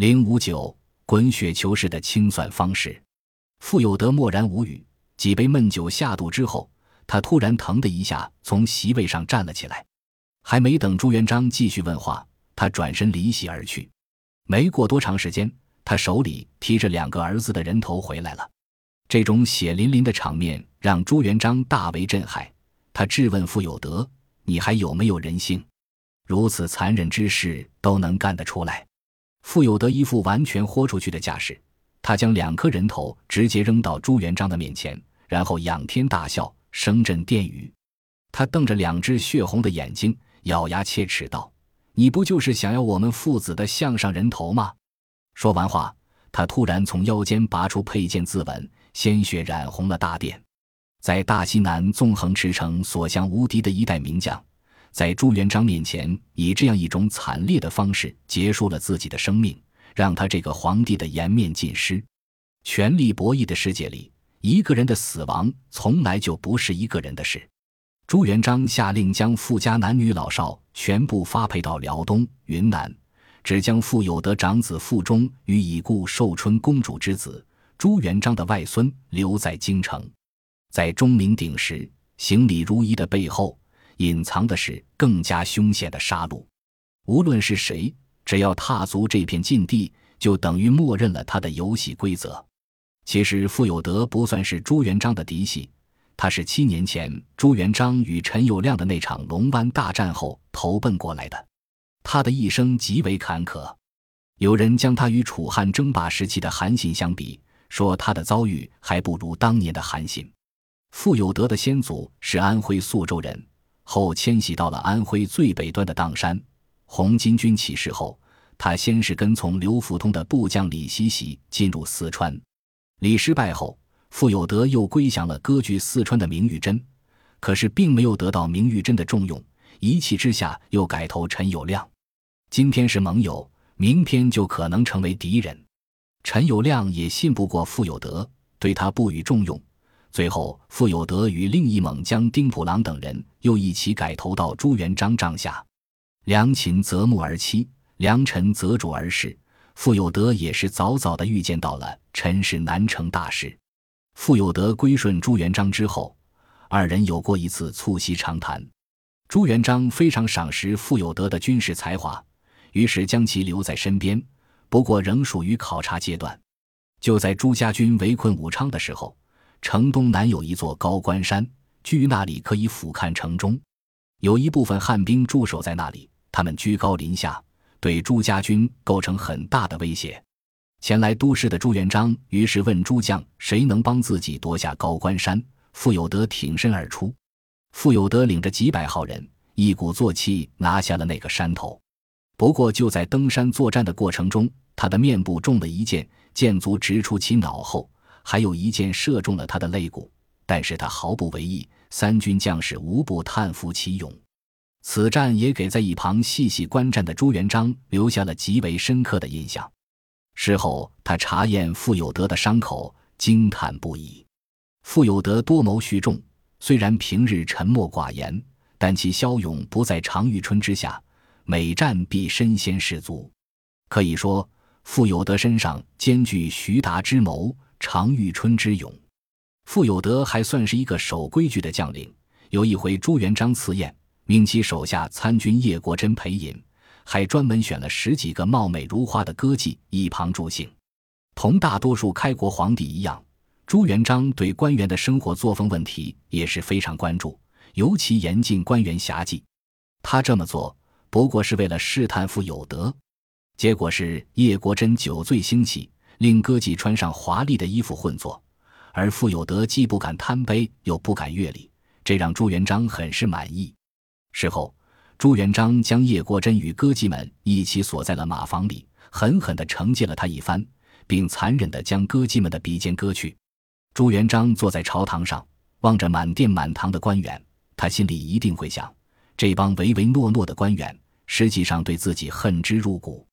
零五九滚雪球式的清算方式。傅有德默然无语。几杯闷酒下肚之后，他突然腾的一下从席位上站了起来。还没等朱元璋继续问话，他转身离席而去。没过多长时间，他手里提着两个儿子的人头回来了。这种血淋淋的场面让朱元璋大为震撼。他质问傅有德：“你还有没有人性？如此残忍之事都能干得出来？”傅有德一副完全豁出去的架势，他将两颗人头直接扔到朱元璋的面前，然后仰天大笑，声震殿宇。他瞪着两只血红的眼睛，咬牙切齿道：“你不就是想要我们父子的项上人头吗？”说完话，他突然从腰间拔出佩剑自刎，鲜血染红了大殿。在大西南纵横驰骋、所向无敌的一代名将。在朱元璋面前，以这样一种惨烈的方式结束了自己的生命，让他这个皇帝的颜面尽失。权力博弈的世界里，一个人的死亡从来就不是一个人的事。朱元璋下令将傅家男女老少全部发配到辽东、云南，只将傅有德长子傅忠与已故寿春公主之子朱元璋的外孙留在京城。在钟鸣鼎食、行礼如仪的背后。隐藏的是更加凶险的杀戮。无论是谁，只要踏足这片禁地，就等于默认了他的游戏规则。其实傅有德不算是朱元璋的嫡系，他是七年前朱元璋与陈友谅的那场龙湾大战后投奔过来的。他的一生极为坎坷，有人将他与楚汉争霸时期的韩信相比，说他的遭遇还不如当年的韩信。傅有德的先祖是安徽宿州人。后迁徙到了安徽最北端的砀山。红巾军起事后，他先是跟从刘福通的部将李希喜进入四川。李失败后，傅有德又归降了割据四川的明玉珍，可是并没有得到明玉珍的重用，一气之下又改投陈友谅。今天是盟友，明天就可能成为敌人。陈友谅也信不过傅有德，对他不予重用。最后，傅有德与另一猛将丁普郎等人又一起改投到朱元璋帐下。良禽择木而栖，良臣择主而事。傅有德也是早早的预见到了陈氏难成大事。傅有德归顺朱元璋之后，二人有过一次促膝长谈。朱元璋非常赏识傅有德的军事才华，于是将其留在身边，不过仍属于考察阶段。就在朱家军围困武昌的时候。城东南有一座高关山，据那里可以俯瞰城中，有一部分汉兵驻守在那里。他们居高临下，对朱家军构成很大的威胁。前来都市的朱元璋于是问诸将：“谁能帮自己夺下高关山？”傅有德挺身而出。傅有德领着几百号人，一鼓作气拿下了那个山头。不过就在登山作战的过程中，他的面部中了一箭，箭足直出其脑后。还有一箭射中了他的肋骨，但是他毫不为意。三军将士无不叹服其勇。此战也给在一旁细细观战的朱元璋留下了极为深刻的印象。事后，他查验傅有德的伤口，惊叹不已。傅有德多谋蓄众，虽然平日沉默寡言，但其骁勇不在常遇春之下，每战必身先士卒。可以说，傅有德身上兼具徐达之谋。常遇春之勇，傅有德还算是一个守规矩的将领。有一回朱元璋赐宴，命其手下参军叶国珍陪饮，还专门选了十几个貌美如花的歌妓一旁助兴。同大多数开国皇帝一样，朱元璋对官员的生活作风问题也是非常关注，尤其严禁官员侠妓。他这么做不过是为了试探傅有德，结果是叶国珍酒醉兴起。令歌妓穿上华丽的衣服混坐，而傅有德既不敢贪杯，又不敢越礼，这让朱元璋很是满意。事后，朱元璋将叶国珍与歌妓们一起锁在了马房里，狠狠地惩戒了他一番，并残忍地将歌妓们的鼻尖割去。朱元璋坐在朝堂上，望着满殿满堂的官员，他心里一定会想：这帮唯唯诺诺的官员，实际上对自己恨之入骨。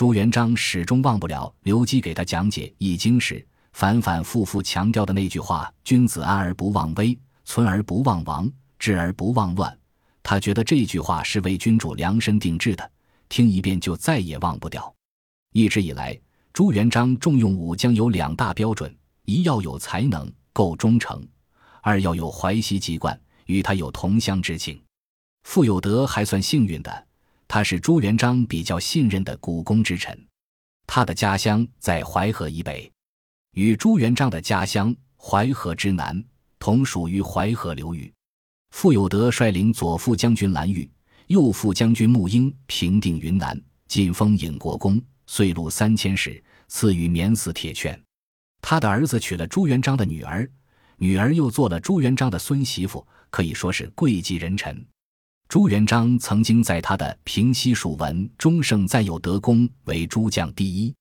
朱元璋始终忘不了刘基给他讲解《易经》时反反复复强调的那句话：“君子安而不忘危，存而不忘亡，治而不忘乱。”他觉得这句话是为君主量身定制的，听一遍就再也忘不掉。一直以来，朱元璋重用武将有两大标准：一要有才能，够忠诚；二要有淮西籍贯，与他有同乡之情。傅有德还算幸运的，他是朱元璋比较信任的股肱之臣。他的家乡在淮河以北，与朱元璋的家乡淮河之南同属于淮河流域。傅有德率领左副将军蓝玉、右副将军穆英平定云南，进封尹国公，岁禄三千石，赐予免死铁券。他的儿子娶了朱元璋的女儿，女儿又做了朱元璋的孙媳妇，可以说是贵极人臣。朱元璋曾经在他的《平西蜀文》中盛赞有德功为诸将第一，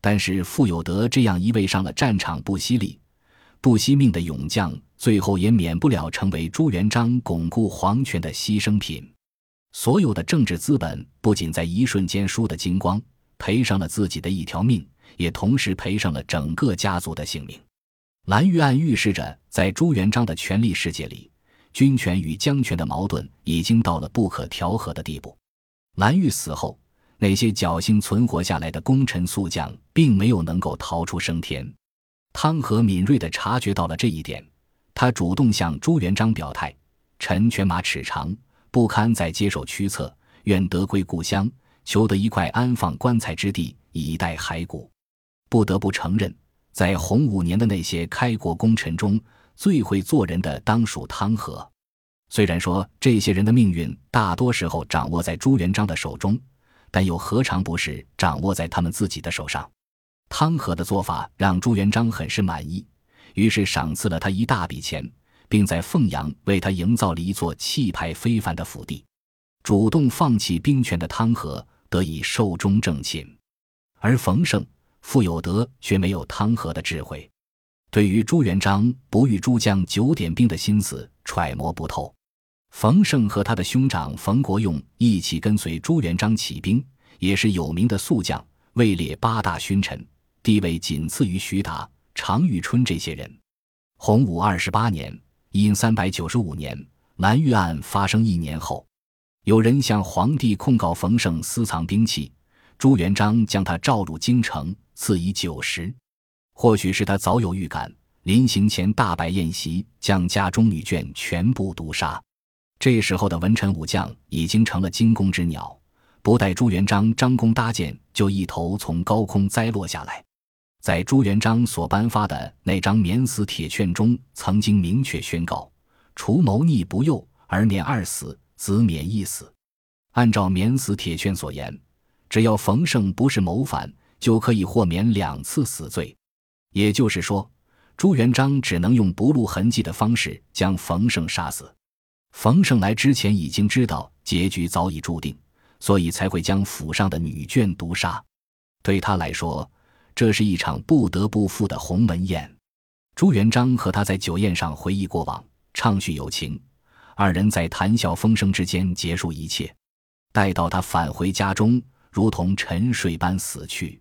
但是傅有德这样一位上了战场不惜力、不惜命的勇将，最后也免不了成为朱元璋巩固皇权的牺牲品。所有的政治资本不仅在一瞬间输得精光，赔上了自己的一条命，也同时赔上了整个家族的性命。蓝玉案预示着，在朱元璋的权力世界里。军权与将权的矛盾已经到了不可调和的地步。蓝玉死后，那些侥幸存活下来的功臣宿将，并没有能够逃出升天。汤和敏锐地察觉到了这一点，他主动向朱元璋表态：“臣犬马齿长，不堪再接受驱策，愿得归故乡，求得一块安放棺材之地，以待骸骨。”不得不承认，在洪武年的那些开国功臣中，最会做人的当属汤和，虽然说这些人的命运大多时候掌握在朱元璋的手中，但又何尝不是掌握在他们自己的手上？汤和的做法让朱元璋很是满意，于是赏赐了他一大笔钱，并在凤阳为他营造了一座气派非凡的府邸。主动放弃兵权的汤和得以寿终正寝，而冯胜、傅有德却没有汤和的智慧。对于朱元璋不遇诸将九点兵的心思揣摩不透，冯胜和他的兄长冯国用一起跟随朱元璋起兵，也是有名的宿将，位列八大勋臣，地位仅次于徐达、常遇春这些人。洪武二十八年（因三百九十五年），蓝玉案发生一年后，有人向皇帝控告冯胜私藏兵器，朱元璋将他召入京城，赐以酒食。或许是他早有预感，临行前大摆宴席，将家中女眷全部毒杀。这时候的文臣武将已经成了惊弓之鸟，不待朱元璋张弓搭箭，就一头从高空栽落下来。在朱元璋所颁发的那张免死铁券中，曾经明确宣告：除谋逆不诱而免二死，子免一死。按照免死铁券所言，只要冯胜不是谋反，就可以豁免两次死罪。也就是说，朱元璋只能用不露痕迹的方式将冯胜杀死。冯胜来之前已经知道结局早已注定，所以才会将府上的女眷毒杀。对他来说，这是一场不得不赴的鸿门宴。朱元璋和他在酒宴上回忆过往，畅叙友情，二人在谈笑风生之间结束一切。待到他返回家中，如同沉睡般死去。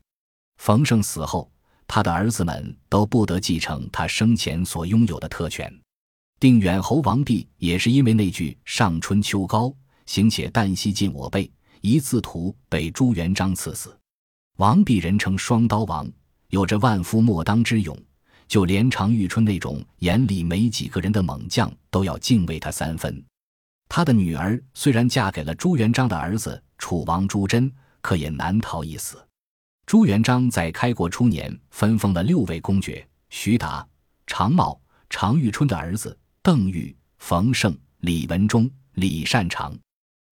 冯胜死后。他的儿子们都不得继承他生前所拥有的特权。定远侯王弼也是因为那句“上春秋高，行且旦夕尽我辈”一字图被朱元璋赐死。王弼人称双刀王，有着万夫莫当之勇，就连常遇春那种眼里没几个人的猛将都要敬畏他三分。他的女儿虽然嫁给了朱元璋的儿子楚王朱桢，可也难逃一死。朱元璋在开国初年分封了六位公爵：徐达、常茂、常遇春的儿子邓禹、冯胜、李文忠、李善长。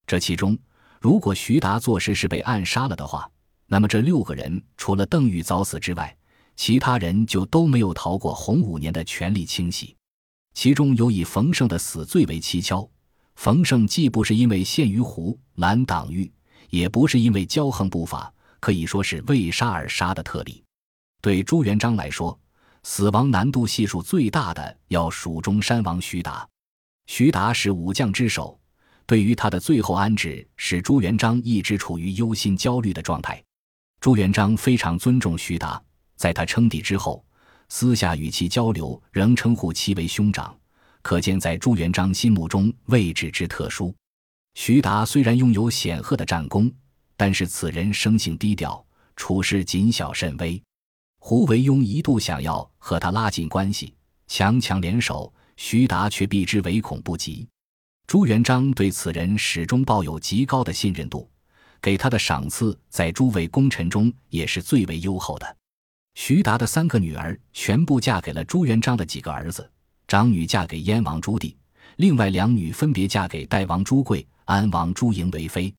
这其中，如果徐达做事是被暗杀了的话，那么这六个人除了邓禹早死之外，其他人就都没有逃过洪武年的权力清洗。其中有以冯胜的死最为蹊跷。冯胜既不是因为陷于湖蓝党狱，也不是因为骄横不法。可以说是为杀而杀的特例。对朱元璋来说，死亡难度系数最大的要数中山王徐达。徐达是武将之首，对于他的最后安置，使朱元璋一直处于忧心焦虑的状态。朱元璋非常尊重徐达，在他称帝之后，私下与其交流，仍称呼其为兄长，可见在朱元璋心目中位置之特殊。徐达虽然拥有显赫的战功。但是此人生性低调，处事谨小慎微。胡惟庸一度想要和他拉近关系，强强联手，徐达却避之唯恐不及。朱元璋对此人始终抱有极高的信任度，给他的赏赐在诸位功臣中也是最为优厚的。徐达的三个女儿全部嫁给了朱元璋的几个儿子，长女嫁给燕王朱棣，另外两女分别嫁给代王朱贵、安王朱莹为妃。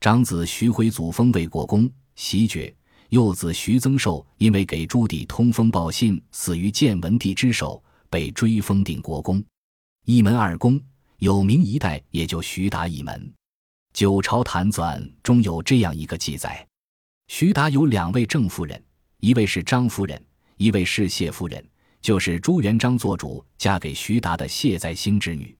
长子徐辉祖封魏国公，袭爵；幼子徐增寿因为给朱棣通风报信，死于建文帝之手，被追封定国公。一门二公。有名一代也就徐达一门，《九朝坛纂》中有这样一个记载：徐达有两位正夫人，一位是张夫人，一位是谢夫人，就是朱元璋做主嫁给徐达的谢在兴之女。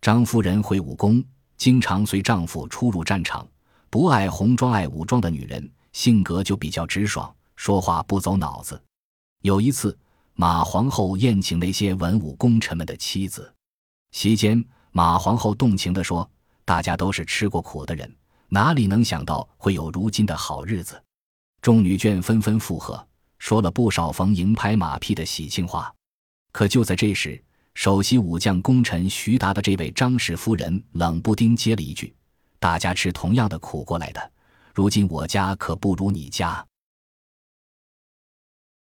张夫人会武功，经常随丈夫出入战场，不爱红装爱武装的女人，性格就比较直爽，说话不走脑子。有一次，马皇后宴请那些文武功臣们的妻子，席间。马皇后动情地说：“大家都是吃过苦的人，哪里能想到会有如今的好日子？”众女眷纷纷附和，说了不少逢迎拍马屁的喜庆话。可就在这时，首席武将功臣徐达的这位张氏夫人冷不丁接了一句：“大家吃同样的苦过来的，如今我家可不如你家。”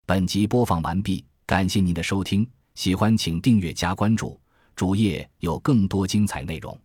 本集播放完毕，感谢您的收听，喜欢请订阅加关注。主页有更多精彩内容。